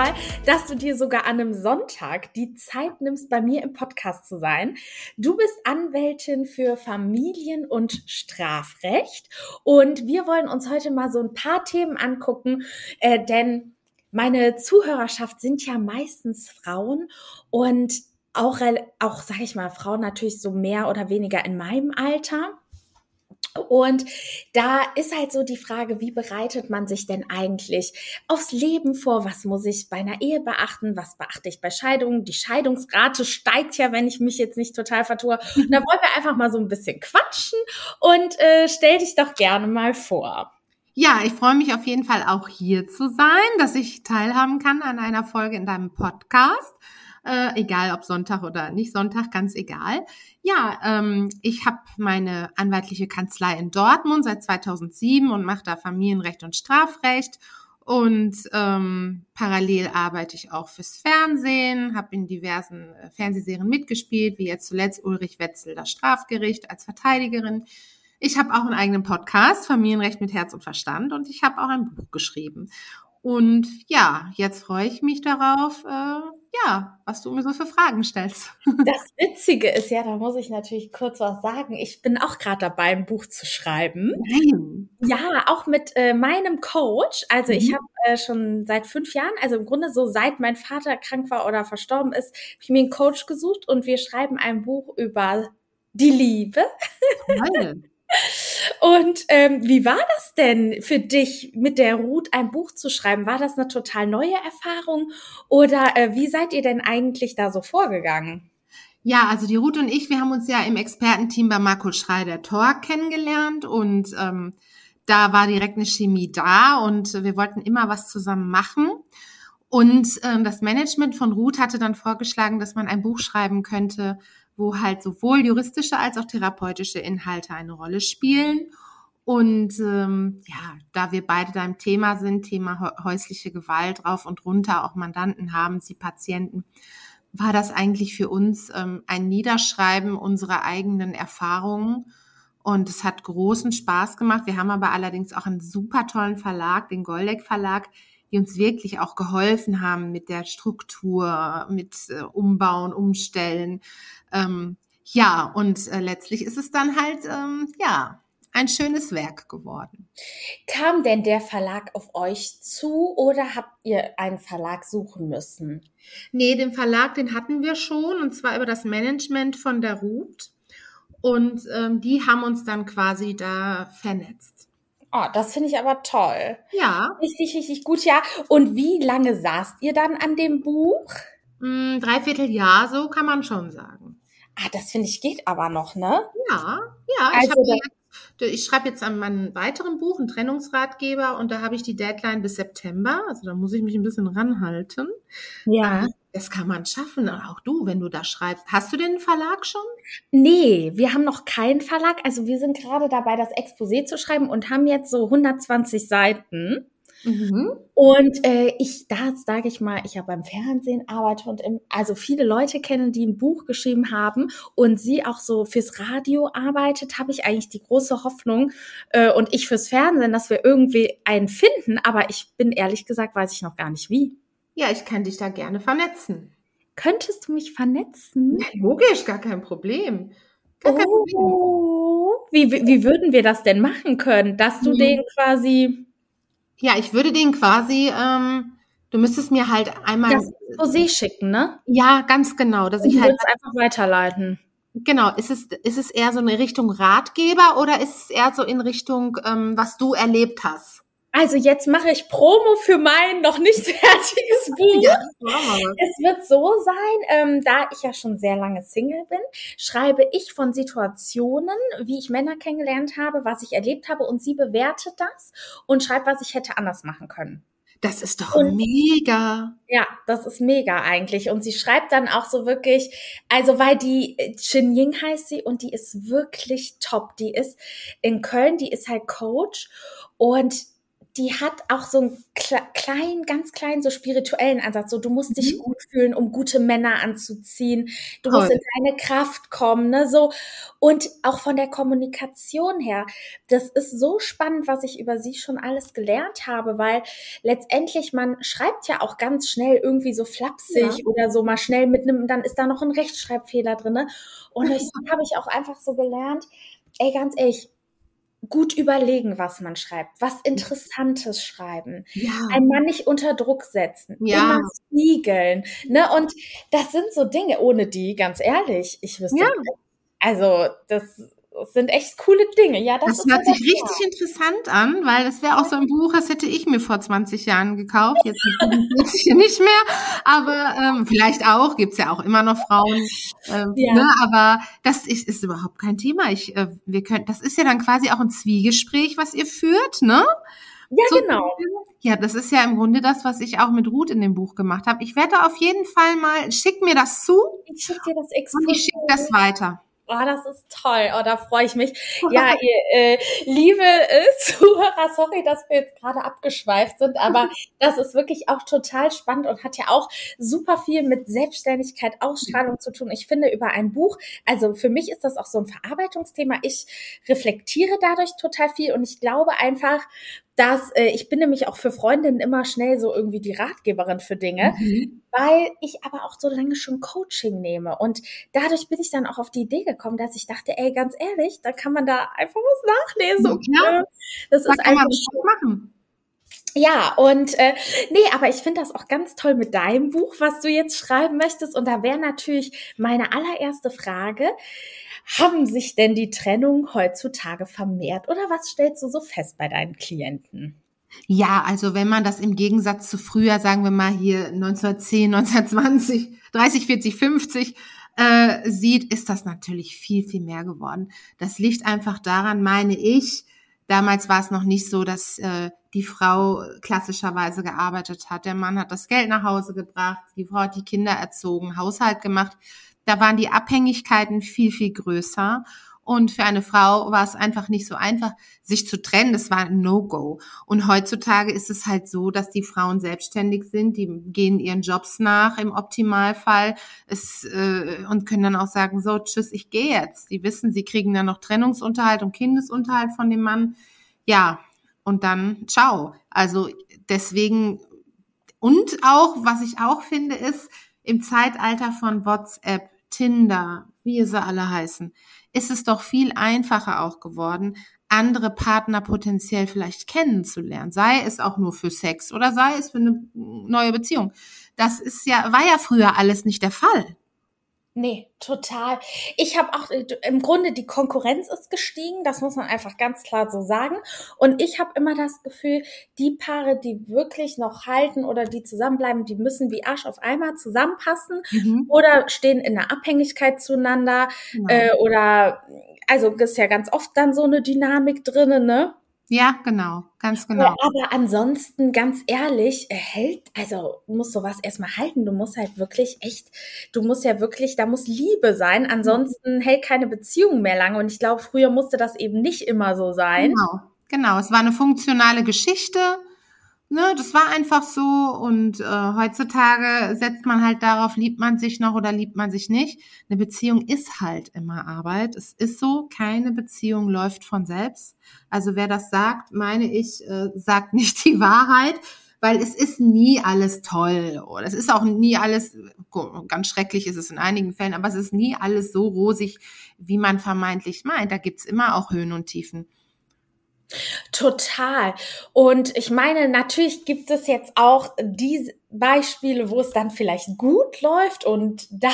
Total, dass du dir sogar an einem Sonntag die Zeit nimmst, bei mir im Podcast zu sein. Du bist Anwältin für Familien- und Strafrecht und wir wollen uns heute mal so ein paar Themen angucken, äh, denn meine Zuhörerschaft sind ja meistens Frauen und auch, auch sage ich mal, Frauen natürlich so mehr oder weniger in meinem Alter. Und da ist halt so die Frage, wie bereitet man sich denn eigentlich aufs Leben vor? Was muss ich bei einer Ehe beachten? Was beachte ich bei Scheidungen? Die Scheidungsrate steigt ja, wenn ich mich jetzt nicht total vertue. Und da wollen wir einfach mal so ein bisschen quatschen und äh, stell dich doch gerne mal vor. Ja, ich freue mich auf jeden Fall auch hier zu sein, dass ich teilhaben kann an einer Folge in deinem Podcast äh, egal ob Sonntag oder nicht Sonntag, ganz egal. Ja, ähm, ich habe meine anwaltliche Kanzlei in Dortmund seit 2007 und mache da Familienrecht und Strafrecht. Und ähm, parallel arbeite ich auch fürs Fernsehen, habe in diversen äh, Fernsehserien mitgespielt, wie jetzt zuletzt Ulrich Wetzel, das Strafgericht als Verteidigerin. Ich habe auch einen eigenen Podcast, Familienrecht mit Herz und Verstand, und ich habe auch ein Buch geschrieben. Und ja, jetzt freue ich mich darauf, äh, ja, was du mir so für Fragen stellst. Das Witzige ist ja, da muss ich natürlich kurz was sagen. Ich bin auch gerade dabei, ein Buch zu schreiben. Nein. Ja, auch mit äh, meinem Coach. Also mhm. ich habe äh, schon seit fünf Jahren, also im Grunde so seit mein Vater krank war oder verstorben ist, habe ich mir einen Coach gesucht und wir schreiben ein Buch über die Liebe. Toll. Und ähm, wie war das denn für dich, mit der Ruth ein Buch zu schreiben? War das eine total neue Erfahrung oder äh, wie seid ihr denn eigentlich da so vorgegangen? Ja, also die Ruth und ich, wir haben uns ja im Expertenteam bei Marco Schreider Tor kennengelernt und ähm, da war direkt eine Chemie da und wir wollten immer was zusammen machen. Und ähm, das Management von Ruth hatte dann vorgeschlagen, dass man ein Buch schreiben könnte, wo halt sowohl juristische als auch therapeutische Inhalte eine Rolle spielen. Und ähm, ja, da wir beide da im Thema sind, Thema häusliche Gewalt rauf und runter, auch Mandanten haben, sie Patienten, war das eigentlich für uns ähm, ein Niederschreiben unserer eigenen Erfahrungen. Und es hat großen Spaß gemacht. Wir haben aber allerdings auch einen super tollen Verlag, den Goldeck Verlag, die uns wirklich auch geholfen haben mit der Struktur, mit äh, Umbauen, Umstellen. Ähm, ja, und äh, letztlich ist es dann halt, ähm, ja, ein schönes Werk geworden. Kam denn der Verlag auf euch zu oder habt ihr einen Verlag suchen müssen? Nee, den Verlag, den hatten wir schon und zwar über das Management von der Ruth. Und ähm, die haben uns dann quasi da vernetzt. Oh, das finde ich aber toll. Ja. Richtig, richtig gut, ja. Und wie lange saßt ihr dann an dem Buch? Mm, dreiviertel Jahr, so kann man schon sagen. Ah, das finde ich geht aber noch, ne? Ja, ja. Also ich, ich schreibe jetzt an meinem weiteren Buch, einen Trennungsratgeber, und da habe ich die Deadline bis September. Also da muss ich mich ein bisschen ranhalten. Ja. Das kann man schaffen. Auch du, wenn du da schreibst. Hast du den Verlag schon? Nee, wir haben noch keinen Verlag. Also wir sind gerade dabei, das Exposé zu schreiben und haben jetzt so 120 Seiten. Mhm. Und äh, ich, da sage ich mal, ich habe beim Fernsehen arbeite und im, also viele Leute kennen, die ein Buch geschrieben haben und sie auch so fürs Radio arbeitet, habe ich eigentlich die große Hoffnung äh, und ich fürs Fernsehen, dass wir irgendwie einen finden. Aber ich bin ehrlich gesagt, weiß ich noch gar nicht wie. Ja, ich kann dich da gerne vernetzen. Könntest du mich vernetzen? Ja, logisch, gar kein Problem. Gar kein oh, Problem. Wie, wie würden wir das denn machen können, dass du hm. den quasi. Ja, ich würde den quasi, ähm, du müsstest mir halt einmal. Das Exposé schicken, ne? Ja, ganz genau. Dass ich, ich halt einfach weiterleiten. Genau, ist es, ist es eher so in Richtung Ratgeber oder ist es eher so in Richtung, ähm, was du erlebt hast? Also jetzt mache ich Promo für mein noch nicht fertiges Buch. Ja, es wird so sein, ähm, da ich ja schon sehr lange Single bin, schreibe ich von Situationen, wie ich Männer kennengelernt habe, was ich erlebt habe und sie bewertet das und schreibt, was ich hätte anders machen können. Das ist doch und, mega. Ja, das ist mega eigentlich. Und sie schreibt dann auch so wirklich, also weil die Chin Ying heißt sie und die ist wirklich top. Die ist in Köln, die ist halt Coach und die hat auch so einen kleinen, ganz kleinen, so spirituellen Ansatz. So, du musst dich mhm. gut fühlen, um gute Männer anzuziehen. Du Toll. musst in deine Kraft kommen, ne, so. Und auch von der Kommunikation her, das ist so spannend, was ich über sie schon alles gelernt habe, weil letztendlich man schreibt ja auch ganz schnell irgendwie so flapsig ja. oder so mal schnell mit einem, dann ist da noch ein Rechtschreibfehler drinne. Und das habe ich auch einfach so gelernt. Ey, ganz ehrlich, gut überlegen, was man schreibt, was Interessantes schreiben, ja. ein Mann nicht unter Druck setzen, ja. immer spiegeln, ne? Und das sind so Dinge, ohne die, ganz ehrlich, ich wüsste, ja. also das das sind echt coole Dinge. Ja, das, das hört sich richtig klar. interessant an, weil das wäre auch so ein Buch, das hätte ich mir vor 20 Jahren gekauft. Jetzt nicht mehr, aber ähm, vielleicht auch, gibt's ja auch immer noch Frauen. Ähm, ja. ne, aber das ist, ist überhaupt kein Thema. Ich, äh, wir können, das ist ja dann quasi auch ein Zwiegespräch, was ihr führt, ne? Ja, so, genau. Ja, das ist ja im Grunde das, was ich auch mit Ruth in dem Buch gemacht habe. Ich werde auf jeden Fall mal, schick mir das zu. Ich schicke dir das extra. Und ich schicke das weiter. Oh, das ist toll. Oh, da freue ich mich. Ja, ihr äh, liebe äh, Zuhörer, sorry, dass wir jetzt gerade abgeschweift sind, aber das ist wirklich auch total spannend und hat ja auch super viel mit Selbstständigkeit, Ausstrahlung zu tun. Ich finde über ein Buch, also für mich ist das auch so ein Verarbeitungsthema. Ich reflektiere dadurch total viel und ich glaube einfach, dass äh, ich bin nämlich auch für Freundinnen immer schnell so irgendwie die Ratgeberin für Dinge, mhm. weil ich aber auch so lange schon Coaching nehme und dadurch bin ich dann auch auf die Idee gekommen, dass ich dachte, ey, ganz ehrlich, da kann man da einfach was nachlesen. Ja, das da ist kann man das machen. Ja, und äh, nee, aber ich finde das auch ganz toll mit deinem Buch, was du jetzt schreiben möchtest. Und da wäre natürlich meine allererste Frage, haben sich denn die Trennungen heutzutage vermehrt oder was stellst du so fest bei deinen Klienten? Ja, also wenn man das im Gegensatz zu früher, sagen wir mal hier 1910, 1920, 30, 40, 50 äh, sieht, ist das natürlich viel, viel mehr geworden. Das liegt einfach daran, meine ich, damals war es noch nicht so, dass äh, die Frau klassischerweise gearbeitet hat. Der Mann hat das Geld nach Hause gebracht, die Frau hat die Kinder erzogen, Haushalt gemacht. Da waren die Abhängigkeiten viel, viel größer. Und für eine Frau war es einfach nicht so einfach, sich zu trennen. Das war ein No-Go. Und heutzutage ist es halt so, dass die Frauen selbstständig sind, die gehen ihren Jobs nach im Optimalfall es, äh, und können dann auch sagen, so, tschüss, ich gehe jetzt. Die wissen, sie kriegen dann noch Trennungsunterhalt und Kindesunterhalt von dem Mann. Ja, und dann ciao. Also deswegen, und auch, was ich auch finde, ist, im Zeitalter von WhatsApp, Tinder, wie sie alle heißen, ist es doch viel einfacher auch geworden, andere Partner potenziell vielleicht kennenzulernen, sei es auch nur für Sex oder sei es für eine neue Beziehung. Das ist ja, war ja früher alles nicht der Fall. Nee, total. Ich habe auch äh, im Grunde die Konkurrenz ist gestiegen, das muss man einfach ganz klar so sagen. Und ich habe immer das Gefühl, die Paare, die wirklich noch halten oder die zusammenbleiben, die müssen wie Arsch auf einmal zusammenpassen mhm. oder stehen in einer Abhängigkeit zueinander genau. äh, oder also ist ja ganz oft dann so eine Dynamik drinnen, ne? Ja, genau, ganz genau. Aber ansonsten, ganz ehrlich, hält, also muss sowas erstmal halten. Du musst halt wirklich echt, du musst ja wirklich, da muss Liebe sein. Ansonsten mhm. hält keine Beziehung mehr lange. Und ich glaube, früher musste das eben nicht immer so sein. Genau, genau. Es war eine funktionale Geschichte ne, das war einfach so und äh, heutzutage setzt man halt darauf, liebt man sich noch oder liebt man sich nicht. Eine Beziehung ist halt immer Arbeit. Es ist so, keine Beziehung läuft von selbst. Also wer das sagt, meine ich, äh, sagt nicht die Wahrheit, weil es ist nie alles toll oder es ist auch nie alles, ganz schrecklich ist es in einigen Fällen, aber es ist nie alles so rosig, wie man vermeintlich meint. Da gibt's immer auch Höhen und Tiefen. Total. Und ich meine, natürlich gibt es jetzt auch diese Beispiele, wo es dann vielleicht gut läuft und da,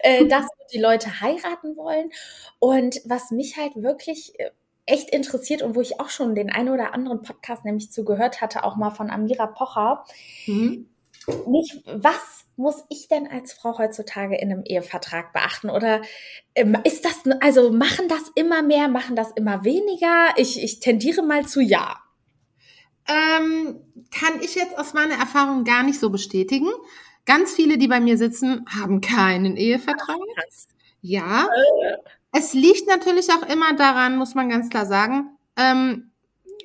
äh, dass die Leute heiraten wollen. Und was mich halt wirklich äh, echt interessiert und wo ich auch schon den einen oder anderen Podcast nämlich zugehört hatte, auch mal von Amira Pocher. Mhm. Nicht, was muss ich denn als Frau heutzutage in einem Ehevertrag beachten? Oder ähm, ist das, also machen das immer mehr, machen das immer weniger? Ich, ich tendiere mal zu ja. Ähm, kann ich jetzt aus meiner Erfahrung gar nicht so bestätigen. Ganz viele, die bei mir sitzen, haben keinen Ehevertrag. Ja. Es liegt natürlich auch immer daran, muss man ganz klar sagen, ähm,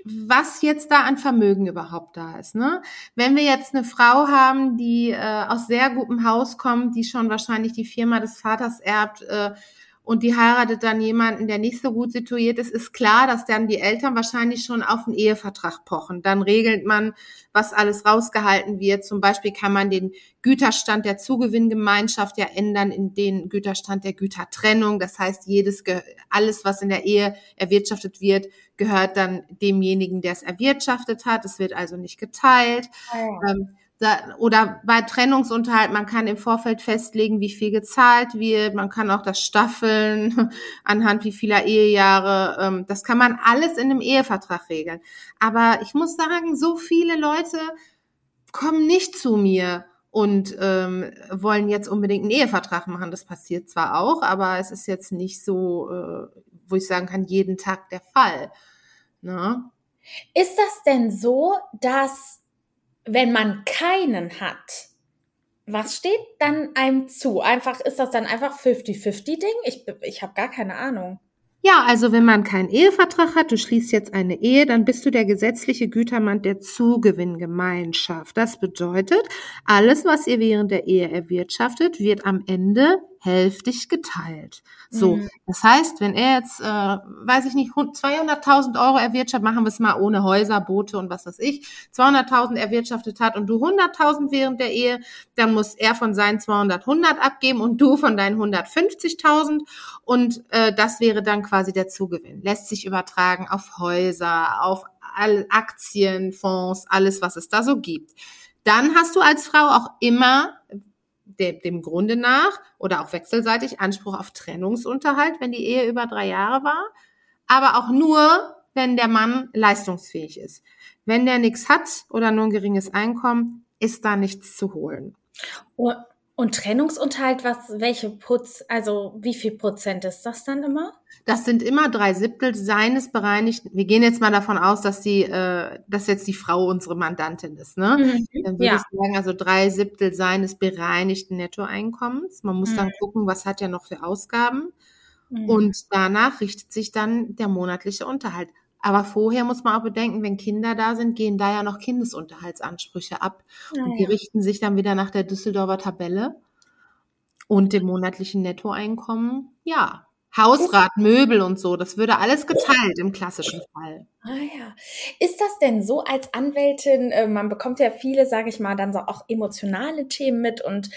was jetzt da an Vermögen überhaupt da ist. Ne? Wenn wir jetzt eine Frau haben, die äh, aus sehr gutem Haus kommt, die schon wahrscheinlich die Firma des Vaters erbt, äh, und die heiratet dann jemanden, der nicht so gut situiert ist, ist klar, dass dann die Eltern wahrscheinlich schon auf einen Ehevertrag pochen. Dann regelt man, was alles rausgehalten wird. Zum Beispiel kann man den Güterstand der Zugewinngemeinschaft ja ändern in den Güterstand der Gütertrennung. Das heißt, jedes, alles, was in der Ehe erwirtschaftet wird, gehört dann demjenigen, der es erwirtschaftet hat. Es wird also nicht geteilt. Oh. Ähm, oder bei Trennungsunterhalt, man kann im Vorfeld festlegen, wie viel gezahlt wird, man kann auch das staffeln anhand wie vieler Ehejahre, ähm, das kann man alles in einem Ehevertrag regeln. Aber ich muss sagen, so viele Leute kommen nicht zu mir und ähm, wollen jetzt unbedingt einen Ehevertrag machen. Das passiert zwar auch, aber es ist jetzt nicht so, äh, wo ich sagen kann, jeden Tag der Fall. Ne? Ist das denn so, dass wenn man keinen hat, was steht dann einem zu? Einfach, ist das dann einfach 50-50-Ding? Ich, ich habe gar keine Ahnung. Ja, also wenn man keinen Ehevertrag hat, du schließt jetzt eine Ehe, dann bist du der gesetzliche Gütermann der Zugewinngemeinschaft. Das bedeutet, alles, was ihr während der Ehe erwirtschaftet, wird am Ende hälftig geteilt. So, mhm. das heißt, wenn er jetzt, äh, weiß ich nicht, 200.000 Euro erwirtschaftet, machen wir es mal ohne Häuser, Boote und was weiß ich, 200.000 erwirtschaftet hat und du 100.000 während der Ehe, dann muss er von seinen 200 100 abgeben und du von deinen 150.000 und äh, das wäre dann quasi der Zugewinn. Lässt sich übertragen auf Häuser, auf Aktien, Fonds, alles, was es da so gibt. Dann hast du als Frau auch immer de, dem Grunde nach oder auch wechselseitig Anspruch auf Trennungsunterhalt, wenn die Ehe über drei Jahre war, aber auch nur, wenn der Mann leistungsfähig ist. Wenn der nichts hat oder nur ein geringes Einkommen, ist da nichts zu holen. Und Trennungsunterhalt, was, welche Putz, also wie viel Prozent ist das dann immer? Das sind immer drei Siebtel seines bereinigten. Wir gehen jetzt mal davon aus, dass die, äh, dass jetzt die Frau unsere Mandantin ist, ne? Mhm. Dann würde ja. ich sagen, also drei Siebtel seines bereinigten Nettoeinkommens. Man muss mhm. dann gucken, was hat er noch für Ausgaben. Mhm. Und danach richtet sich dann der monatliche Unterhalt. Aber vorher muss man auch bedenken, wenn Kinder da sind, gehen da ja noch Kindesunterhaltsansprüche ab. Ja, und die ja. richten sich dann wieder nach der Düsseldorfer Tabelle und dem monatlichen Nettoeinkommen. Ja, Hausrat, Möbel und so, das würde alles geteilt im klassischen Fall. Ah ja. Ist das denn so als Anwältin, äh, man bekommt ja viele, sage ich mal, dann so auch emotionale Themen mit und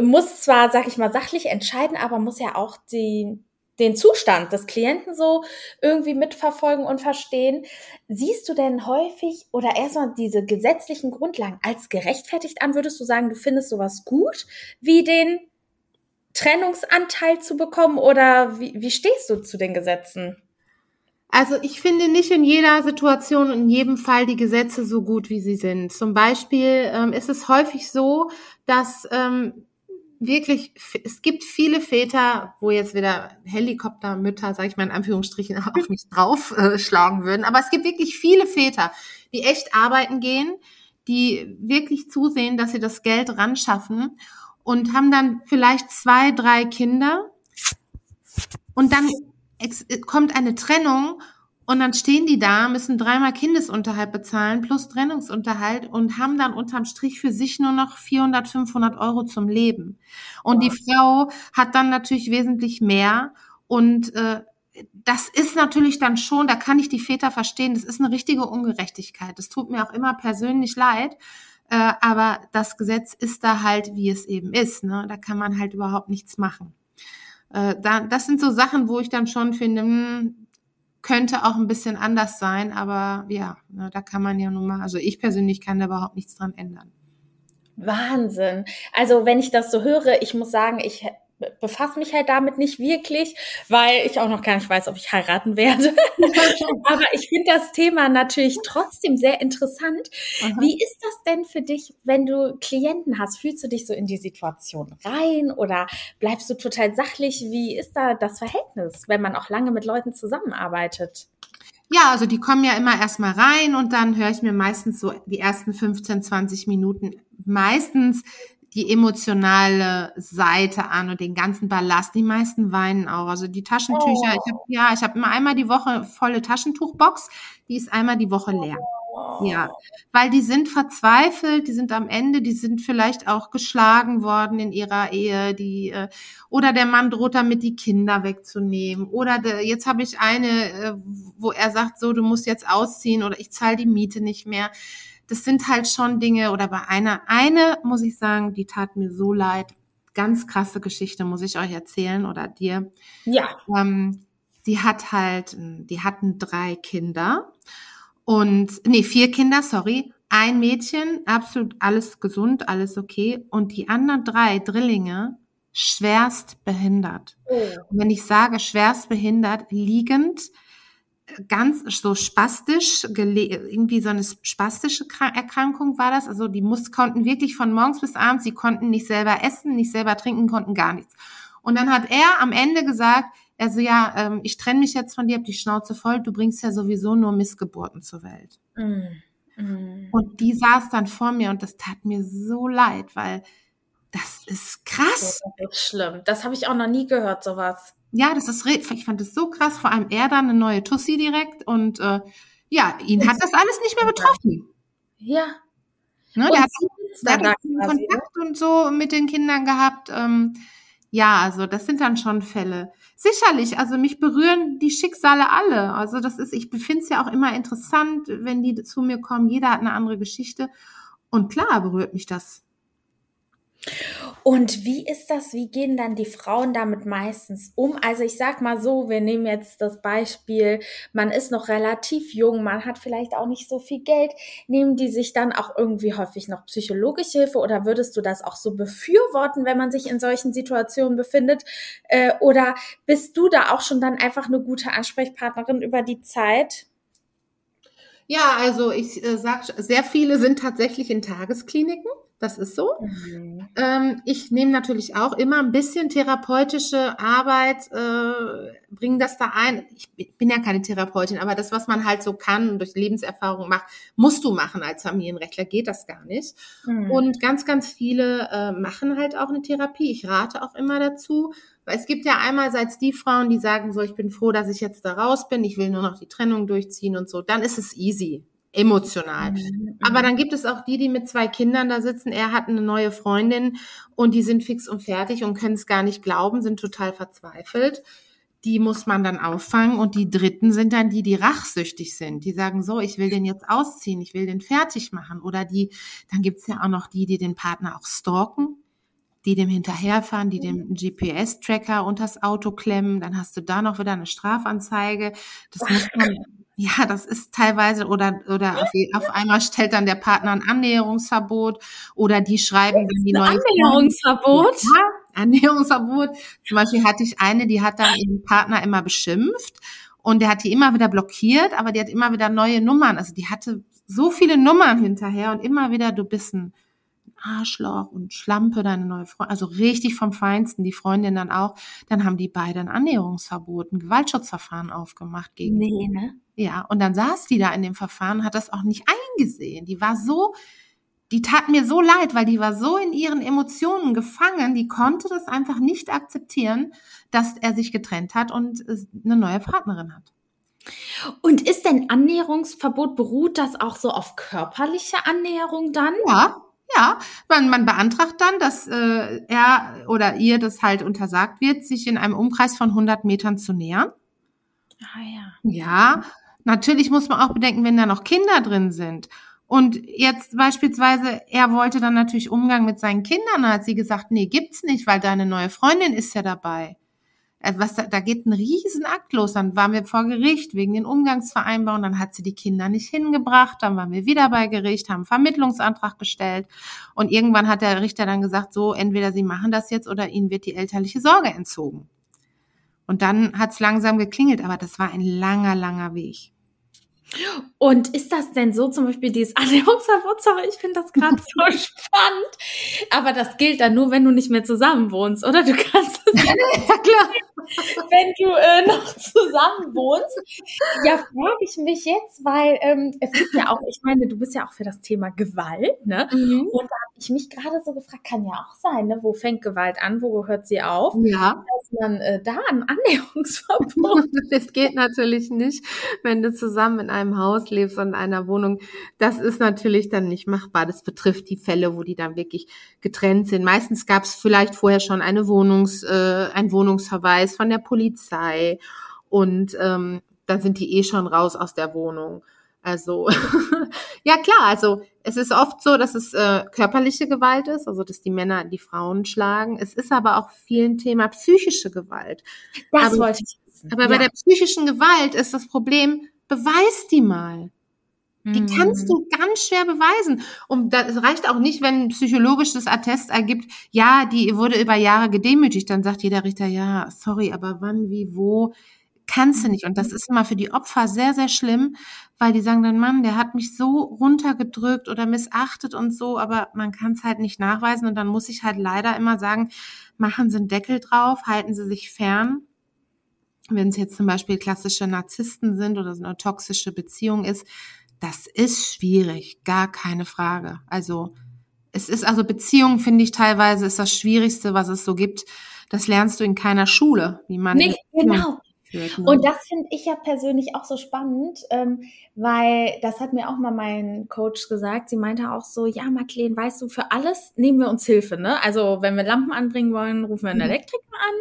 muss zwar, sag ich mal, sachlich entscheiden, aber muss ja auch die, den Zustand des Klienten so irgendwie mitverfolgen und verstehen. Siehst du denn häufig oder erstmal diese gesetzlichen Grundlagen als gerechtfertigt an? Würdest du sagen, du findest sowas gut wie den Trennungsanteil zu bekommen oder wie, wie stehst du zu den Gesetzen? Also ich finde nicht in jeder Situation und in jedem Fall die Gesetze so gut, wie sie sind. Zum Beispiel ähm, ist es häufig so, dass ähm, wirklich, es gibt viele Väter, wo jetzt wieder Helikoptermütter, sage ich mal in Anführungsstrichen, auf mich draufschlagen äh, würden. Aber es gibt wirklich viele Väter, die echt arbeiten gehen, die wirklich zusehen, dass sie das Geld ran schaffen und haben dann vielleicht zwei, drei Kinder und dann kommt eine Trennung und dann stehen die da, müssen dreimal Kindesunterhalt bezahlen plus Trennungsunterhalt und haben dann unterm Strich für sich nur noch 400, 500 Euro zum Leben. Und die Frau hat dann natürlich wesentlich mehr und äh, das ist natürlich dann schon, da kann ich die Väter verstehen, das ist eine richtige Ungerechtigkeit. Das tut mir auch immer persönlich leid, äh, aber das Gesetz ist da halt, wie es eben ist. Ne? Da kann man halt überhaupt nichts machen. Äh, da, das sind so Sachen, wo ich dann schon finde, mh, hm, könnte auch ein bisschen anders sein, aber ja, ne, da kann man ja nun mal, also ich persönlich kann da überhaupt nichts dran ändern. Wahnsinn. Also wenn ich das so höre, ich muss sagen, ich befasse mich halt damit nicht wirklich, weil ich auch noch gar nicht weiß, ob ich heiraten werde. Aber ich finde das Thema natürlich trotzdem sehr interessant. Aha. Wie ist das denn für dich, wenn du Klienten hast? Fühlst du dich so in die Situation rein oder bleibst du total sachlich? Wie ist da das Verhältnis, wenn man auch lange mit Leuten zusammenarbeitet? Ja, also die kommen ja immer erstmal rein und dann höre ich mir meistens so die ersten 15, 20 Minuten meistens die emotionale Seite an und den ganzen Ballast. Die meisten weinen auch. Also die Taschentücher, oh. ich habe ja, ich habe immer einmal die Woche volle Taschentuchbox, die ist einmal die Woche leer. Ja, weil die sind verzweifelt, die sind am Ende, die sind vielleicht auch geschlagen worden in ihrer Ehe, die äh, oder der Mann droht damit die Kinder wegzunehmen oder de, jetzt habe ich eine, äh, wo er sagt so, du musst jetzt ausziehen oder ich zahle die Miete nicht mehr das sind halt schon Dinge, oder bei einer, eine muss ich sagen, die tat mir so leid. Ganz krasse Geschichte muss ich euch erzählen oder dir. Ja. Ähm, die hat halt, die hatten drei Kinder und, nee, vier Kinder, sorry. Ein Mädchen, absolut alles gesund, alles okay. Und die anderen drei Drillinge, schwerst behindert. Oh. Und wenn ich sage schwerst behindert, liegend, ganz so spastisch, irgendwie so eine spastische Erkrankung war das. Also die muss, konnten wirklich von morgens bis abends, sie konnten nicht selber essen, nicht selber trinken, konnten gar nichts. Und dann hat er am Ende gesagt, also ja, ähm, ich trenne mich jetzt von dir, hab die Schnauze voll, du bringst ja sowieso nur Missgeburten zur Welt. Mm. Mm. Und die saß dann vor mir und das tat mir so leid, weil das ist krass. Das ist schlimm. Das habe ich auch noch nie gehört, sowas. Ja, das ist, ich fand das so krass, vor allem er dann eine neue Tussi direkt und äh, ja, ihn hat das alles nicht mehr betroffen. Ja. Ne, der hat, der hat Kontakt und so mit den Kindern gehabt. Ähm, ja, also das sind dann schon Fälle. Sicherlich, also mich berühren die Schicksale alle. Also das ist, ich finde es ja auch immer interessant, wenn die zu mir kommen. Jeder hat eine andere Geschichte. Und klar berührt mich das. Und wie ist das? Wie gehen dann die Frauen damit meistens um? Also ich sag mal so, wir nehmen jetzt das Beispiel, man ist noch relativ jung, man hat vielleicht auch nicht so viel Geld. Nehmen die sich dann auch irgendwie häufig noch psychologische Hilfe oder würdest du das auch so befürworten, wenn man sich in solchen Situationen befindet? Äh, oder bist du da auch schon dann einfach eine gute Ansprechpartnerin über die Zeit? Ja, also ich äh, sag, sehr viele sind tatsächlich in Tageskliniken. Das ist so. Mhm. Ähm, ich nehme natürlich auch immer ein bisschen therapeutische Arbeit, äh, bringe das da ein. Ich bin ja keine Therapeutin, aber das, was man halt so kann und durch Lebenserfahrung macht, musst du machen als Familienrechtler, geht das gar nicht. Mhm. Und ganz, ganz viele äh, machen halt auch eine Therapie. Ich rate auch immer dazu. Weil es gibt ja einerseits die Frauen, die sagen so, ich bin froh, dass ich jetzt da raus bin, ich will nur noch die Trennung durchziehen und so. Dann ist es easy emotional. Mhm. Aber dann gibt es auch die, die mit zwei Kindern da sitzen. Er hat eine neue Freundin und die sind fix und fertig und können es gar nicht glauben, sind total verzweifelt. Die muss man dann auffangen und die Dritten sind dann die, die rachsüchtig sind. Die sagen so, ich will den jetzt ausziehen, ich will den fertig machen. Oder die, dann gibt's ja auch noch die, die den Partner auch stalken die dem hinterherfahren, die dem GPS-Tracker unters Auto klemmen, dann hast du da noch wieder eine Strafanzeige. Das muss man, ja, das ist teilweise oder oder auf, auf, einmal stellt dann der Partner ein Annäherungsverbot oder die schreiben dann die neue Annäherungsverbot. Ja, Annäherungsverbot. Zum Beispiel hatte ich eine, die hat dann ihren Partner immer beschimpft und der hat die immer wieder blockiert, aber die hat immer wieder neue Nummern. Also die hatte so viele Nummern hinterher und immer wieder, du bist ein Arschloch und Schlampe, deine neue Freundin, also richtig vom Feinsten, die Freundin dann auch, dann haben die beide ein Annäherungsverbot, ein Gewaltschutzverfahren aufgemacht gegen Nee, ne? Ja, und dann saß die da in dem Verfahren, hat das auch nicht eingesehen. Die war so, die tat mir so leid, weil die war so in ihren Emotionen gefangen, die konnte das einfach nicht akzeptieren, dass er sich getrennt hat und eine neue Partnerin hat. Und ist denn Annäherungsverbot, beruht das auch so auf körperliche Annäherung dann? Ja, ja, man, man beantragt dann, dass äh, er oder ihr das halt untersagt wird, sich in einem Umkreis von 100 Metern zu nähern. Ah ja. Ja, natürlich muss man auch bedenken, wenn da noch Kinder drin sind. Und jetzt beispielsweise, er wollte dann natürlich Umgang mit seinen Kindern, da hat sie gesagt, nee, gibt's nicht, weil deine neue Freundin ist ja dabei. Äh, was da, da geht ein Riesenakt los. Dann waren wir vor Gericht wegen den Umgangsvereinbarungen, dann hat sie die Kinder nicht hingebracht, dann waren wir wieder bei Gericht, haben einen Vermittlungsantrag gestellt und irgendwann hat der Richter dann gesagt, so entweder sie machen das jetzt oder ihnen wird die elterliche Sorge entzogen. Und dann hat es langsam geklingelt, aber das war ein langer, langer Weg. Und ist das denn so, zum Beispiel dieses Annäherungsverbot? Sorry, ich finde das gerade so spannend. Aber das gilt dann nur, wenn du nicht mehr zusammen wohnst, oder? Du kannst es ja, klar. Wenn du äh, noch zusammen wohnst. Ja, frage ich mich jetzt, weil ähm, es ist ja auch, ich meine, du bist ja auch für das Thema Gewalt, ne? Mhm. Und da habe ich mich gerade so gefragt, kann ja auch sein, ne? Wo fängt Gewalt an, wo hört sie auf? Ja. Dass man äh, da ein Annäherungsverbot. das geht natürlich nicht, wenn du zusammen in einem Haus lebst und in einer Wohnung. Das ist natürlich dann nicht machbar. Das betrifft die Fälle, wo die dann wirklich getrennt sind. Meistens gab es vielleicht vorher schon eine Wohnungs, äh, ein Wohnungsverweis von der Polizei und ähm, dann sind die eh schon raus aus der Wohnung. Also ja klar, also es ist oft so, dass es äh, körperliche Gewalt ist, also dass die Männer die Frauen schlagen. Es ist aber auch viel ein Thema psychische Gewalt. Das aber, wollte ich wissen. Aber ja. bei der psychischen Gewalt ist das Problem, beweis die mal. Die kannst mhm. du ganz schwer beweisen. Und das reicht auch nicht, wenn ein psychologisches Attest ergibt, ja, die wurde über Jahre gedemütigt. Dann sagt jeder Richter, ja, sorry, aber wann, wie, wo, kannst du nicht. Und das ist immer für die Opfer sehr, sehr schlimm, weil die sagen dann, Mann, der hat mich so runtergedrückt oder missachtet und so, aber man kann es halt nicht nachweisen. Und dann muss ich halt leider immer sagen, machen Sie einen Deckel drauf, halten Sie sich fern. Wenn es jetzt zum Beispiel klassische Narzissten sind oder so eine toxische Beziehung ist, das ist schwierig, gar keine Frage. Also es ist also Beziehung finde ich teilweise ist das Schwierigste, was es so gibt. Das lernst du in keiner Schule, wie man nicht genau. Ne? Und das finde ich ja persönlich auch so spannend, ähm, weil das hat mir auch mal mein Coach gesagt. Sie meinte auch so, ja, Madeleine, weißt du, für alles nehmen wir uns Hilfe. Ne? Also wenn wir Lampen anbringen wollen, rufen wir einen mhm. Elektriker an.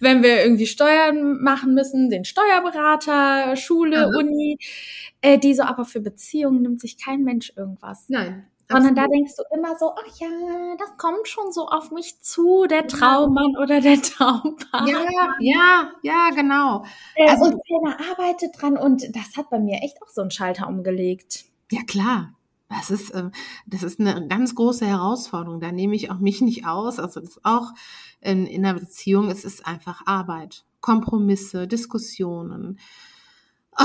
Wenn wir irgendwie Steuern machen müssen, den Steuerberater, Schule, mhm. Uni. Äh, die so, aber für Beziehungen nimmt sich kein Mensch irgendwas. Nein, sondern da denkst du immer so, ach ja, das kommt schon so auf mich zu, der Traummann oder der Traumpartner. Ja, ja, ja, genau. Äh, also, keiner arbeitet dran und das hat bei mir echt auch so einen Schalter umgelegt. Ja, klar. Das ist, äh, das ist eine ganz große Herausforderung. Da nehme ich auch mich nicht aus. Also das ist auch in, in einer Beziehung, es ist einfach Arbeit. Kompromisse, Diskussionen. Oh,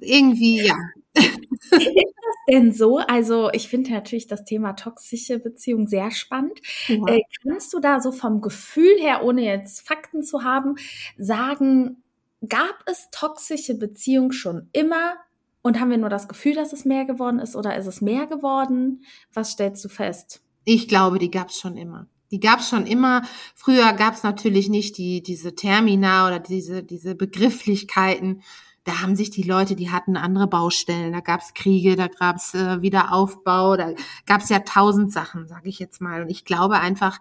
irgendwie, ja. denn so? Also ich finde natürlich das Thema toxische Beziehung sehr spannend. Ja. Äh, kannst du da so vom Gefühl her, ohne jetzt Fakten zu haben, sagen, gab es toxische Beziehungen schon immer? Und haben wir nur das Gefühl, dass es mehr geworden ist oder ist es mehr geworden? Was stellst du fest? Ich glaube, die gab es schon immer. Die gab es schon immer. Früher gab es natürlich nicht die, diese Termina oder diese, diese Begrifflichkeiten da haben sich die Leute, die hatten andere Baustellen, da gab's Kriege, da gab's äh, Wiederaufbau, da gab's ja tausend Sachen, sage ich jetzt mal. Und ich glaube einfach,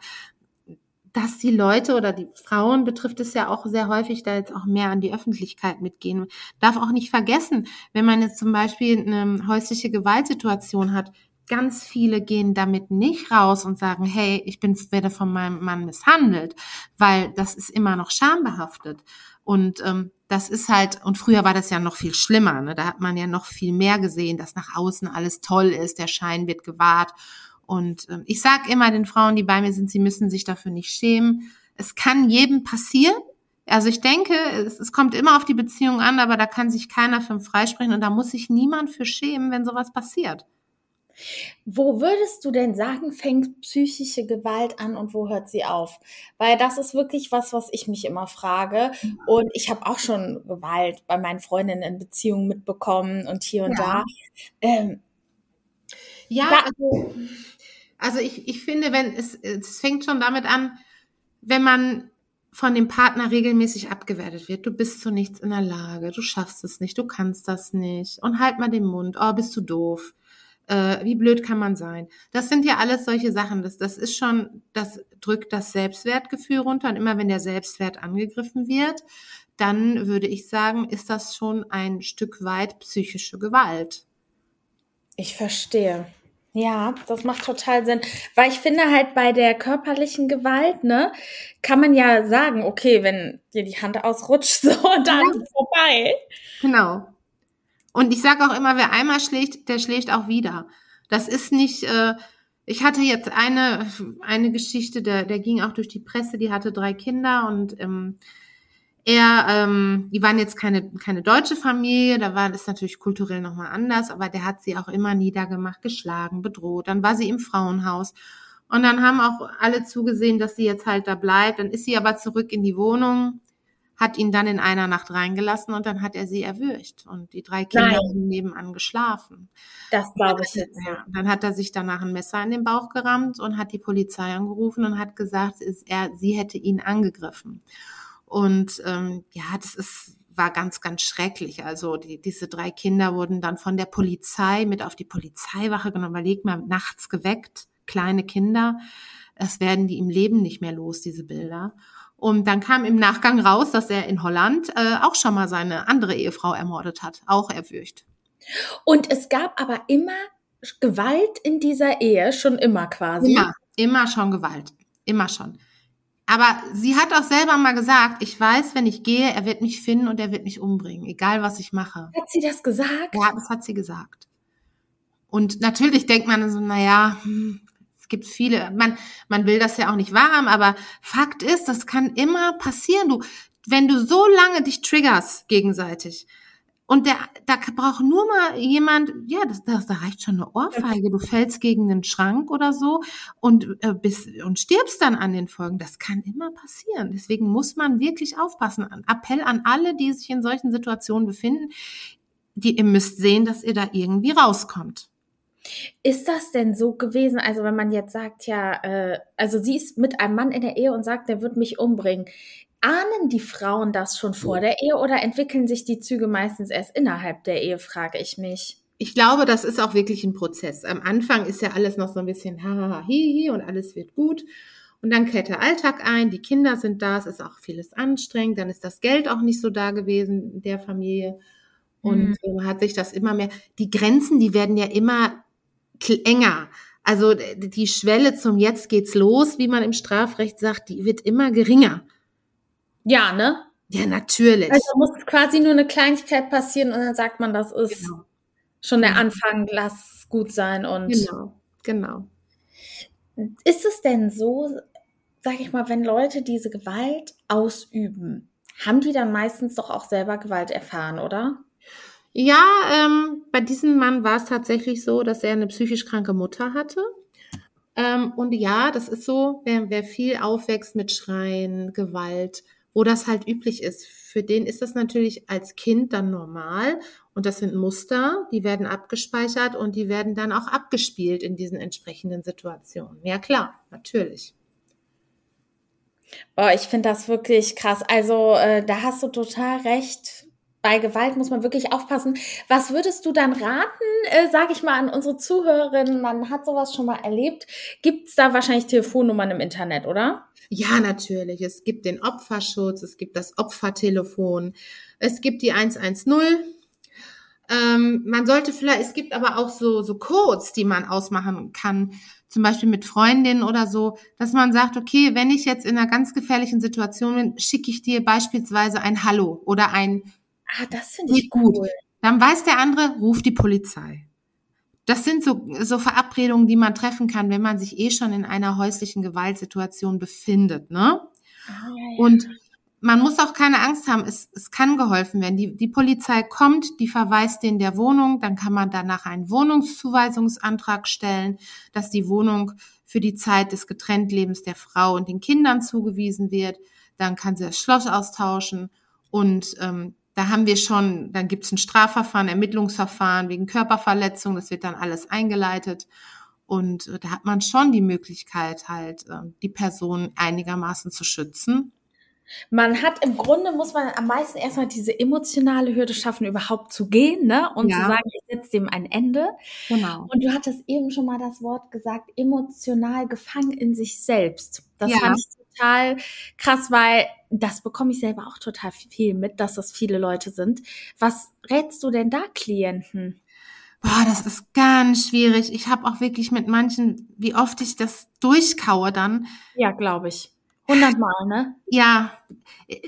dass die Leute oder die Frauen betrifft es ja auch sehr häufig, da jetzt auch mehr an die Öffentlichkeit mitgehen. Darf auch nicht vergessen, wenn man jetzt zum Beispiel eine häusliche Gewaltsituation hat, ganz viele gehen damit nicht raus und sagen, hey, ich bin, werde von meinem Mann misshandelt, weil das ist immer noch schambehaftet. Und ähm, das ist halt, und früher war das ja noch viel schlimmer, ne? da hat man ja noch viel mehr gesehen, dass nach außen alles toll ist, der Schein wird gewahrt. Und ähm, ich sage immer den Frauen, die bei mir sind, sie müssen sich dafür nicht schämen. Es kann jedem passieren. Also ich denke, es, es kommt immer auf die Beziehung an, aber da kann sich keiner für freisprechen und da muss sich niemand für schämen, wenn sowas passiert. Wo würdest du denn sagen, fängt psychische Gewalt an und wo hört sie auf? Weil das ist wirklich was, was ich mich immer frage. Und ich habe auch schon Gewalt bei meinen Freundinnen in Beziehungen mitbekommen und hier und ja. da. Ähm, ja, da, also, also ich, ich finde, wenn es, es fängt schon damit an, wenn man von dem Partner regelmäßig abgewertet wird. Du bist zu nichts in der Lage, du schaffst es nicht, du kannst das nicht. Und halt mal den Mund, oh, bist du doof äh, wie blöd kann man sein? Das sind ja alles solche Sachen. Das, das ist schon, das drückt das Selbstwertgefühl runter. Und immer wenn der Selbstwert angegriffen wird, dann würde ich sagen, ist das schon ein Stück weit psychische Gewalt. Ich verstehe. Ja, das macht total Sinn. Weil ich finde halt bei der körperlichen Gewalt, ne, kann man ja sagen, okay, wenn dir die Hand ausrutscht, so, dann ja. vorbei. Genau. Und ich sage auch immer, wer einmal schlägt, der schlägt auch wieder. Das ist nicht, äh, ich hatte jetzt eine, eine Geschichte, der, der ging auch durch die Presse, die hatte drei Kinder und ähm, er, ähm, die waren jetzt keine, keine deutsche Familie, da war das natürlich kulturell nochmal anders, aber der hat sie auch immer niedergemacht, geschlagen, bedroht. Dann war sie im Frauenhaus. Und dann haben auch alle zugesehen, dass sie jetzt halt da bleibt. Dann ist sie aber zurück in die Wohnung, hat ihn dann in einer Nacht reingelassen und dann hat er sie erwürgt. Und die drei Kinder Nein. haben nebenan geschlafen. Das glaube ich jetzt. Ja, dann hat er sich danach ein Messer in den Bauch gerammt und hat die Polizei angerufen und hat gesagt, ist er, sie hätte ihn angegriffen. Und ähm, ja, das ist war ganz, ganz schrecklich. Also die, diese drei Kinder wurden dann von der Polizei mit auf die Polizeiwache genommen. Überleg mal, nachts geweckt, kleine Kinder. Das werden die im Leben nicht mehr los, diese Bilder. Und dann kam im Nachgang raus, dass er in Holland äh, auch schon mal seine andere Ehefrau ermordet hat, auch erwürgt. Und es gab aber immer Gewalt in dieser Ehe, schon immer quasi. Immer, immer schon Gewalt. Immer schon. Aber sie hat auch selber mal gesagt, ich weiß, wenn ich gehe, er wird mich finden und er wird mich umbringen, egal was ich mache. Hat sie das gesagt? Ja, das hat sie gesagt. Und natürlich denkt man so, naja, hm, es gibt viele, man, man will das ja auch nicht wahr haben, aber Fakt ist, das kann immer passieren. Du, wenn du so lange dich triggerst gegenseitig, und der, da braucht nur mal jemand, ja, das, das, da reicht schon eine Ohrfeige. Du fällst gegen den Schrank oder so und äh, bist und stirbst dann an den Folgen. Das kann immer passieren. Deswegen muss man wirklich aufpassen. Appell an alle, die sich in solchen Situationen befinden, die ihr müsst sehen, dass ihr da irgendwie rauskommt. Ist das denn so gewesen? Also wenn man jetzt sagt, ja, äh, also sie ist mit einem Mann in der Ehe und sagt, der wird mich umbringen. Ahnen die Frauen das schon vor der Ehe oder entwickeln sich die Züge meistens erst innerhalb der Ehe, frage ich mich. Ich glaube, das ist auch wirklich ein Prozess. Am Anfang ist ja alles noch so ein bisschen ha, ha, hi, hi und alles wird gut. Und dann kehrt der Alltag ein, die Kinder sind da, es ist auch vieles anstrengend, dann ist das Geld auch nicht so da gewesen in der Familie. Und mhm. hat sich das immer mehr, die Grenzen, die werden ja immer enger. Also die Schwelle zum Jetzt geht's los, wie man im Strafrecht sagt, die wird immer geringer. Ja, ne? Ja, natürlich. Also muss quasi nur eine Kleinigkeit passieren und dann sagt man, das ist genau. schon der Anfang, lass gut sein und. Genau, genau. Ist es denn so, sag ich mal, wenn Leute diese Gewalt ausüben, haben die dann meistens doch auch selber Gewalt erfahren, oder? Ja, ähm, bei diesem Mann war es tatsächlich so, dass er eine psychisch kranke Mutter hatte. Ähm, und ja, das ist so, wer, wer viel aufwächst mit Schreien, Gewalt, wo das halt üblich ist. Für den ist das natürlich als Kind dann normal und das sind Muster, die werden abgespeichert und die werden dann auch abgespielt in diesen entsprechenden Situationen. Ja klar, natürlich. Boah, ich finde das wirklich krass. Also äh, da hast du total recht. Bei Gewalt muss man wirklich aufpassen. Was würdest du dann raten, äh, sage ich mal, an unsere Zuhörerinnen? Man hat sowas schon mal erlebt. Gibt es da wahrscheinlich Telefonnummern im Internet, oder? Ja, natürlich. Es gibt den Opferschutz, es gibt das Opfertelefon, es gibt die 110. Ähm, man sollte vielleicht, es gibt aber auch so, so Codes, die man ausmachen kann, zum Beispiel mit Freundinnen oder so, dass man sagt, okay, wenn ich jetzt in einer ganz gefährlichen Situation bin, schicke ich dir beispielsweise ein Hallo oder ein Ah, das finde ich gut. Cool. Dann weiß der andere, ruf die Polizei. Das sind so, so Verabredungen, die man treffen kann, wenn man sich eh schon in einer häuslichen Gewaltsituation befindet, ne? Ja. Und man muss auch keine Angst haben, es, es kann geholfen werden. Die, die Polizei kommt, die verweist den der Wohnung, dann kann man danach einen Wohnungszuweisungsantrag stellen, dass die Wohnung für die Zeit des Getrenntlebens der Frau und den Kindern zugewiesen wird. Dann kann sie das Schloss austauschen und ähm, da haben wir schon, dann gibt es ein Strafverfahren, Ermittlungsverfahren wegen Körperverletzung, das wird dann alles eingeleitet. Und äh, da hat man schon die Möglichkeit, halt äh, die Person einigermaßen zu schützen. Man hat im Grunde, muss man am meisten erstmal diese emotionale Hürde schaffen, überhaupt zu gehen, ne? Und ja. zu sagen, ich setze dem ein Ende. Genau. Und du hattest eben schon mal das Wort gesagt, emotional gefangen in sich selbst. Das ja. fand ich total krass, weil das bekomme ich selber auch total viel mit, dass das viele Leute sind. Was rätst du denn da Klienten? Boah, das ist ganz schwierig. Ich habe auch wirklich mit manchen, wie oft ich das durchkaue dann. Ja, glaube ich. Hundertmal, ne? Ja,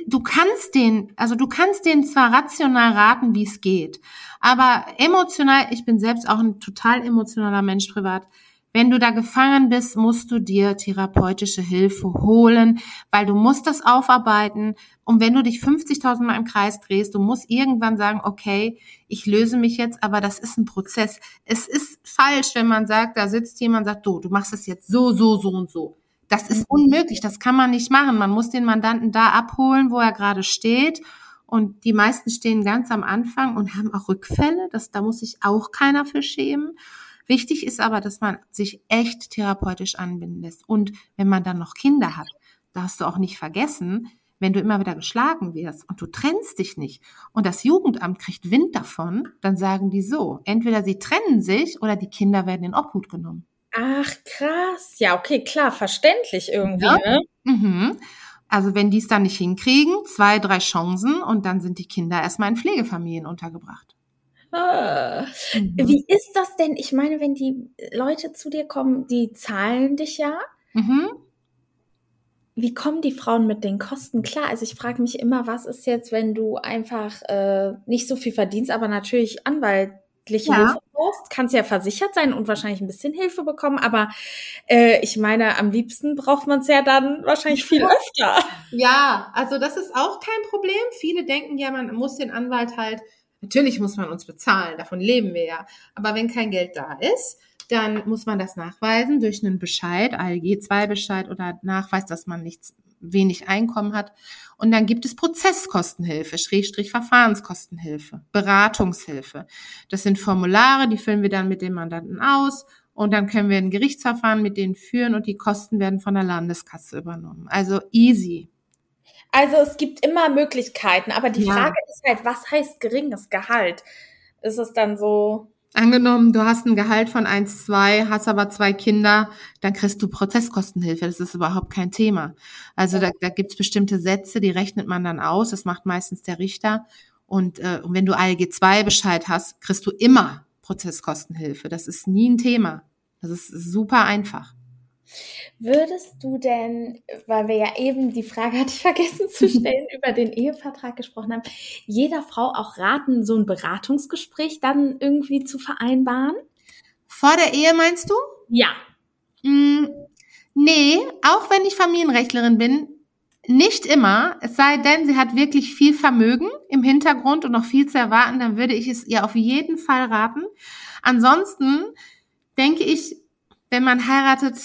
du kannst den, also du kannst den zwar rational raten, wie es geht, aber emotional, ich bin selbst auch ein total emotionaler Mensch privat. Wenn du da gefangen bist, musst du dir therapeutische Hilfe holen, weil du musst das aufarbeiten. Und wenn du dich 50.000 Mal im Kreis drehst, du musst irgendwann sagen, okay, ich löse mich jetzt, aber das ist ein Prozess. Es ist falsch, wenn man sagt, da sitzt jemand und sagt, du, du machst es jetzt so, so, so und so. Das ist unmöglich, das kann man nicht machen. Man muss den Mandanten da abholen, wo er gerade steht. Und die meisten stehen ganz am Anfang und haben auch Rückfälle. Das, da muss sich auch keiner für schämen. Wichtig ist aber, dass man sich echt therapeutisch anbinden lässt. Und wenn man dann noch Kinder hat, darfst du auch nicht vergessen, wenn du immer wieder geschlagen wirst und du trennst dich nicht und das Jugendamt kriegt Wind davon, dann sagen die so, entweder sie trennen sich oder die Kinder werden in Obhut genommen. Ach, krass. Ja, okay, klar, verständlich irgendwie, ja. ne? Mhm. Also wenn die es dann nicht hinkriegen, zwei, drei Chancen und dann sind die Kinder erstmal in Pflegefamilien untergebracht. Ah. Mhm. Wie ist das denn? Ich meine, wenn die Leute zu dir kommen, die zahlen dich ja. Mhm. Wie kommen die Frauen mit den Kosten klar? Also ich frage mich immer, was ist jetzt, wenn du einfach äh, nicht so viel verdienst, aber natürlich Anwalt ja. Hilfe brauchst, kannst ja versichert sein und wahrscheinlich ein bisschen Hilfe bekommen, aber äh, ich meine, am liebsten braucht man es ja dann wahrscheinlich viel öfter. Ja, also das ist auch kein Problem. Viele denken ja, man muss den Anwalt halt, natürlich muss man uns bezahlen, davon leben wir ja, aber wenn kein Geld da ist, dann muss man das nachweisen durch einen Bescheid, ALG-2-Bescheid oder Nachweis, dass man nichts wenig Einkommen hat. Und dann gibt es Prozesskostenhilfe, Schrägstrich Verfahrenskostenhilfe, Beratungshilfe. Das sind Formulare, die füllen wir dann mit dem Mandanten aus und dann können wir ein Gerichtsverfahren mit denen führen und die Kosten werden von der Landeskasse übernommen. Also easy. Also es gibt immer Möglichkeiten, aber die ja. Frage ist halt, was heißt geringes Gehalt? Ist es dann so, Angenommen, du hast ein Gehalt von 1,2, hast aber zwei Kinder, dann kriegst du Prozesskostenhilfe. Das ist überhaupt kein Thema. Also da, da gibt's bestimmte Sätze, die rechnet man dann aus. Das macht meistens der Richter. Und, äh, und wenn du ALG 2 Bescheid hast, kriegst du immer Prozesskostenhilfe. Das ist nie ein Thema. Das ist super einfach. Würdest du denn, weil wir ja eben die Frage hatte ich vergessen zu stellen, über den Ehevertrag gesprochen haben, jeder Frau auch raten, so ein Beratungsgespräch dann irgendwie zu vereinbaren? Vor der Ehe meinst du? Ja. Mm, nee, auch wenn ich Familienrechtlerin bin, nicht immer, es sei denn, sie hat wirklich viel Vermögen im Hintergrund und noch viel zu erwarten, dann würde ich es ihr auf jeden Fall raten. Ansonsten denke ich, wenn man heiratet,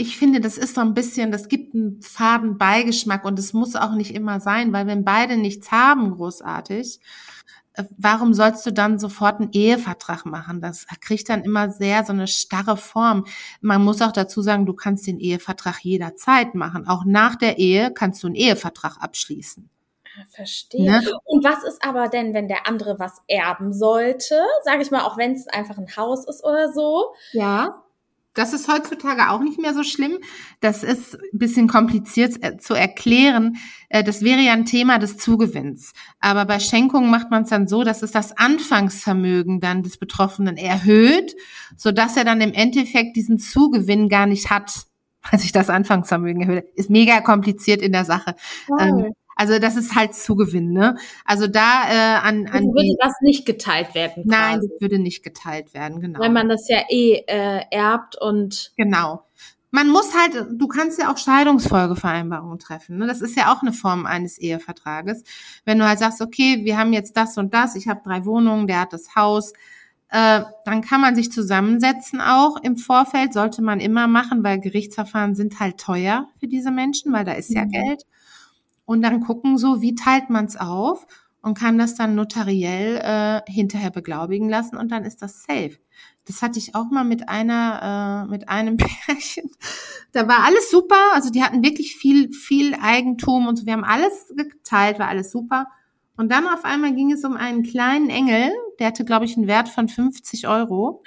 ich finde, das ist so ein bisschen, das gibt einen faden Beigeschmack und es muss auch nicht immer sein, weil wenn beide nichts haben, großartig, äh, warum sollst du dann sofort einen Ehevertrag machen? Das kriegt dann immer sehr so eine starre Form. Man muss auch dazu sagen, du kannst den Ehevertrag jederzeit machen. Auch nach der Ehe kannst du einen Ehevertrag abschließen. Ah, verstehe. Ne? Und was ist aber denn, wenn der andere was erben sollte? Sage ich mal, auch wenn es einfach ein Haus ist oder so. Ja. Das ist heutzutage auch nicht mehr so schlimm. Das ist ein bisschen kompliziert äh, zu erklären. Äh, das wäre ja ein Thema des Zugewinns. Aber bei Schenkungen macht man es dann so, dass es das Anfangsvermögen dann des Betroffenen erhöht, sodass er dann im Endeffekt diesen Zugewinn gar nicht hat, weil sich das Anfangsvermögen erhöht. Ist mega kompliziert in der Sache. Ähm, also das ist halt Zugewinn, ne? Also da äh, an, an also würde das nicht geteilt werden. Quasi. Nein, das würde nicht geteilt werden, genau. Weil man das ja eh äh, erbt und genau. Man muss halt, du kannst ja auch Scheidungsfolgevereinbarungen treffen. Ne? Das ist ja auch eine Form eines Ehevertrages. Wenn du halt sagst, okay, wir haben jetzt das und das, ich habe drei Wohnungen, der hat das Haus, äh, dann kann man sich zusammensetzen auch im Vorfeld, sollte man immer machen, weil Gerichtsverfahren sind halt teuer für diese Menschen, weil da ist ja mhm. Geld und dann gucken so, wie teilt man es auf und kann das dann notariell äh, hinterher beglaubigen lassen und dann ist das safe. Das hatte ich auch mal mit einer, äh, mit einem Pärchen. Da war alles super. Also die hatten wirklich viel, viel Eigentum und so. Wir haben alles geteilt, war alles super. Und dann auf einmal ging es um einen kleinen Engel, der hatte, glaube ich, einen Wert von 50 Euro.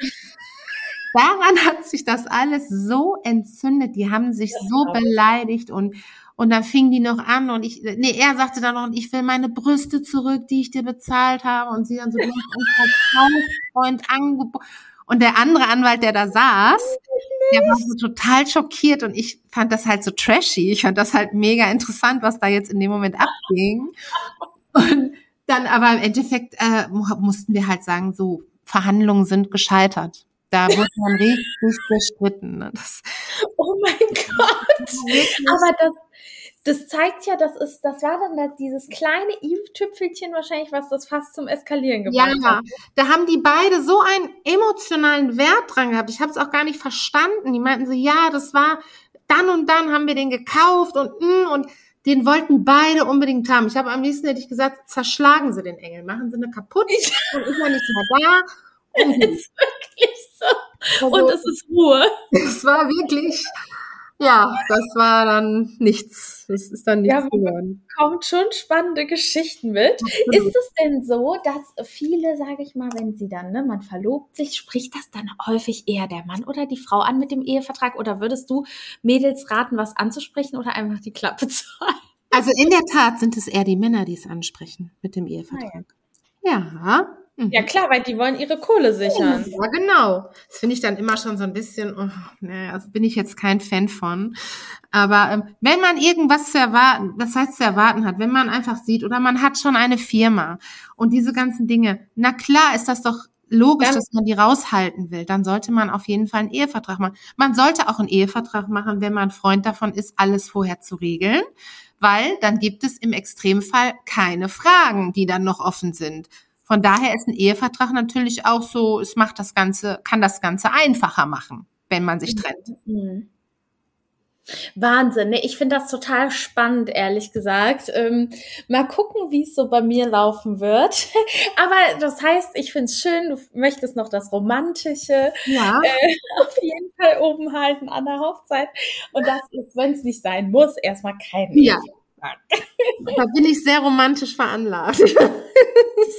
Daran hat sich das alles so entzündet. Die haben sich so beleidigt und Und dann fing die noch an und ich, nee, er sagte dann noch, ich will meine Brüste zurück, die ich dir bezahlt habe. Und sie dann so, du Freund angeboten. Und der andere Anwalt, der da saß, der war so total schockiert und ich fand das halt so trashy. Ich fand das halt mega interessant, was da jetzt in dem Moment abging. Und dann aber im Endeffekt äh, mussten wir halt sagen, so Verhandlungen sind gescheitert. Da wurde man richtig gestritten. Ne? Das, oh mein Gott. Aber das, das zeigt ja, das ist, das war dann das, dieses kleine i-Tüpfelchen wahrscheinlich, was das fast zum Eskalieren gebracht ja, hat. Ja, da haben die beide so einen emotionalen Wert dran gehabt. Ich habe es auch gar nicht verstanden. Die meinten so, ja, das war dann und dann haben wir den gekauft und mm, und den wollten beide unbedingt haben. Ich habe am liebsten hätte ich gesagt, zerschlagen Sie den Engel, machen Sie eine kaputt und ist er nicht mehr da. Und ist wirklich. Also, und es ist Ruhe. Es war wirklich ja, das war dann nichts. Das ist dann nichts ja, geworden. Kommt schon spannende Geschichten mit. Absolut. Ist es denn so, dass viele, sage ich mal, wenn sie dann, ne, man verlobt sich, spricht das dann häufig eher der Mann oder die Frau an mit dem Ehevertrag? Oder würdest du Mädels raten, was anzusprechen oder einfach die Klappe zu halten? Also in der Tat sind es eher die Männer, die es ansprechen mit dem Ehevertrag. Ah, ja. Ja. Ja mhm. klar, weil die wollen ihre Kohle sichern. Ja, genau. Das finde ich dann immer schon so ein bisschen, oh, ne, also bin ich jetzt kein Fan von. Aber ähm, wenn man irgendwas zu erwarten, das heißt zu erwarten hat, wenn man einfach sieht oder man hat schon eine Firma und diese ganzen Dinge, na klar ist das doch logisch, dann, dass man die raushalten will, dann sollte man auf jeden Fall einen Ehevertrag machen. Man sollte auch einen Ehevertrag machen, wenn man Freund davon ist, alles vorher zu regeln, weil dann gibt es im Extremfall keine Fragen, die dann noch offen sind. Von daher ist ein Ehevertrag natürlich auch so, es macht das Ganze, kann das Ganze einfacher machen, wenn man sich trennt. Mhm. Wahnsinn, ne? ich finde das total spannend, ehrlich gesagt. Ähm, mal gucken, wie es so bei mir laufen wird. Aber das heißt, ich finde es schön, du möchtest noch das Romantische ja. äh, auf jeden Fall oben halten an der Hochzeit. Und das ist, wenn es nicht sein muss, erstmal kein ja. Da bin ich sehr romantisch veranlagt.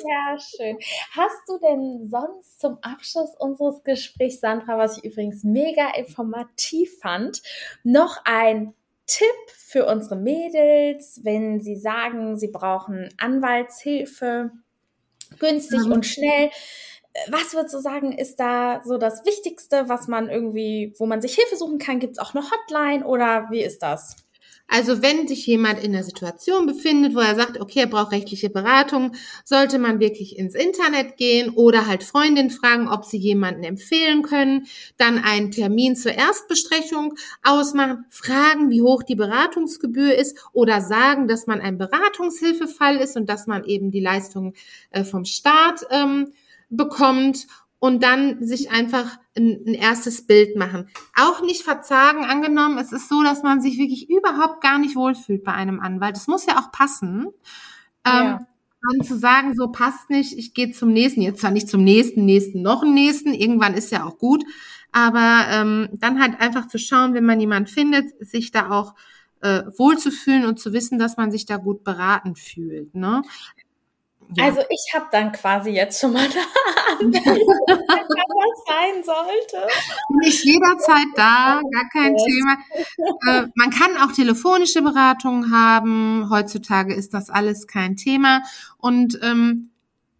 Ja, schön. Hast du denn sonst zum Abschluss unseres Gesprächs, Sandra, was ich übrigens mega informativ fand, noch ein Tipp für unsere Mädels, wenn sie sagen, sie brauchen Anwaltshilfe, günstig mhm. und schnell? Was würdest du sagen, ist da so das Wichtigste, was man irgendwie, wo man sich Hilfe suchen kann? Gibt es auch eine Hotline oder wie ist das? Also wenn sich jemand in einer Situation befindet, wo er sagt, okay, er braucht rechtliche Beratung, sollte man wirklich ins Internet gehen oder halt Freundin fragen, ob sie jemanden empfehlen können, dann einen Termin zur Erstbesprechung ausmachen, fragen, wie hoch die Beratungsgebühr ist oder sagen, dass man ein Beratungshilfefall ist und dass man eben die Leistung äh, vom Staat ähm, bekommt und dann sich einfach ein, ein, erstes Bild machen. Auch nicht verzagen, angenommen, es ist so, dass man sich wirklich überhaupt gar nicht wohlfühlt bei einem Anwalt. Es muss ja auch passen. Ja. Ähm, dann zu sagen, so passt nicht, ich gehe zum nächsten, jetzt zwar nicht zum nächsten, nächsten, noch einen nächsten, irgendwann ist ja auch gut, aber ähm, dann halt einfach zu schauen, wenn man jemand findet, sich da auch äh, wohlzufühlen und zu wissen, dass man sich da gut beraten fühlt. Ne? Ja. Also ich habe dann quasi jetzt schon mal da, wenn was sein sollte. Nicht jederzeit da, gar kein Thema. Äh, man kann auch telefonische Beratungen haben. Heutzutage ist das alles kein Thema. Und ähm,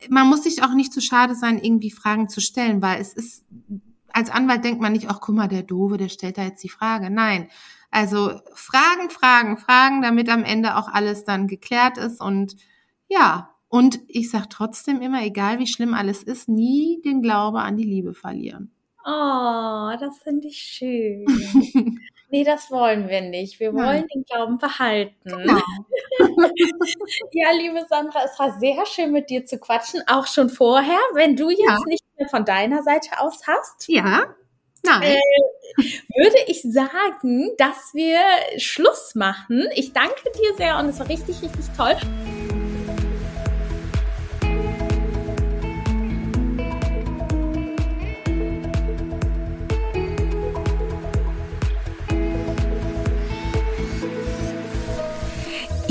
man muss sich auch nicht zu schade sein, irgendwie Fragen zu stellen, weil es ist, als Anwalt denkt man nicht, ach guck mal, der Dove, der stellt da jetzt die Frage. Nein. Also Fragen, Fragen, Fragen, damit am Ende auch alles dann geklärt ist und ja, und ich sage trotzdem immer, egal wie schlimm alles ist, nie den Glaube an die Liebe verlieren. Oh, das finde ich schön. nee, das wollen wir nicht. Wir wollen ja. den Glauben behalten. Genau. ja, liebe Sandra, es war sehr schön mit dir zu quatschen, auch schon vorher. Wenn du jetzt ja. nicht mehr von deiner Seite aus hast. Ja. Nein. Äh, würde ich sagen, dass wir Schluss machen. Ich danke dir sehr und es war richtig, richtig toll.